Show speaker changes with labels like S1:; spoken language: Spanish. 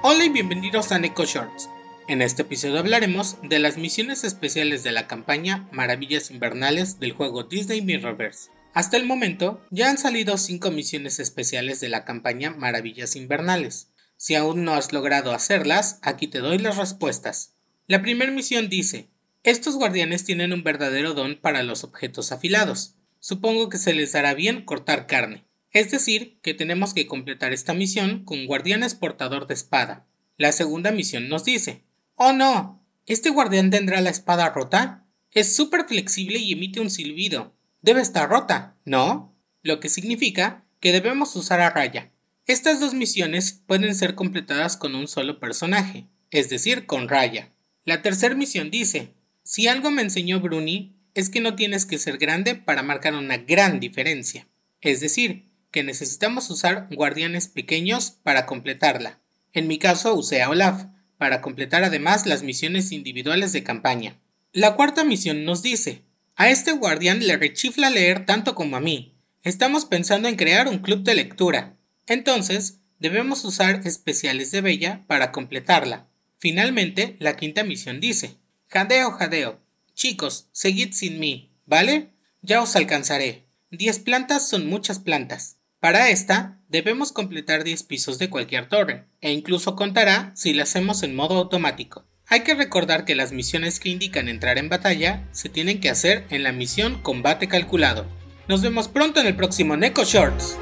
S1: Hola y bienvenidos a Neko Shorts. En este episodio hablaremos de las misiones especiales de la campaña Maravillas Invernales del juego Disney Mirrorverse. Hasta el momento ya han salido 5 misiones especiales de la campaña Maravillas Invernales. Si aún no has logrado hacerlas, aquí te doy las respuestas. La primera misión dice, estos guardianes tienen un verdadero don para los objetos afilados. Supongo que se les dará bien cortar carne. Es decir, que tenemos que completar esta misión con guardianes portador de espada. La segunda misión nos dice, ¡Oh no! ¿Este guardián tendrá la espada rota? Es súper flexible y emite un silbido. Debe estar rota, ¿no? Lo que significa que debemos usar a Raya. Estas dos misiones pueden ser completadas con un solo personaje, es decir, con Raya. La tercera misión dice, si algo me enseñó Bruni, es que no tienes que ser grande para marcar una gran diferencia. Es decir, que necesitamos usar guardianes pequeños para completarla. En mi caso usé a Olaf, para completar además las misiones individuales de campaña. La cuarta misión nos dice, a este guardián le rechifla leer tanto como a mí. Estamos pensando en crear un club de lectura. Entonces, debemos usar especiales de Bella para completarla. Finalmente, la quinta misión dice, Jadeo, jadeo. Chicos, seguid sin mí, ¿vale? Ya os alcanzaré. Diez plantas son muchas plantas. Para esta, debemos completar 10 pisos de cualquier torre, e incluso contará si la hacemos en modo automático. Hay que recordar que las misiones que indican entrar en batalla se tienen que hacer en la misión Combate Calculado. Nos vemos pronto en el próximo Neko Shorts.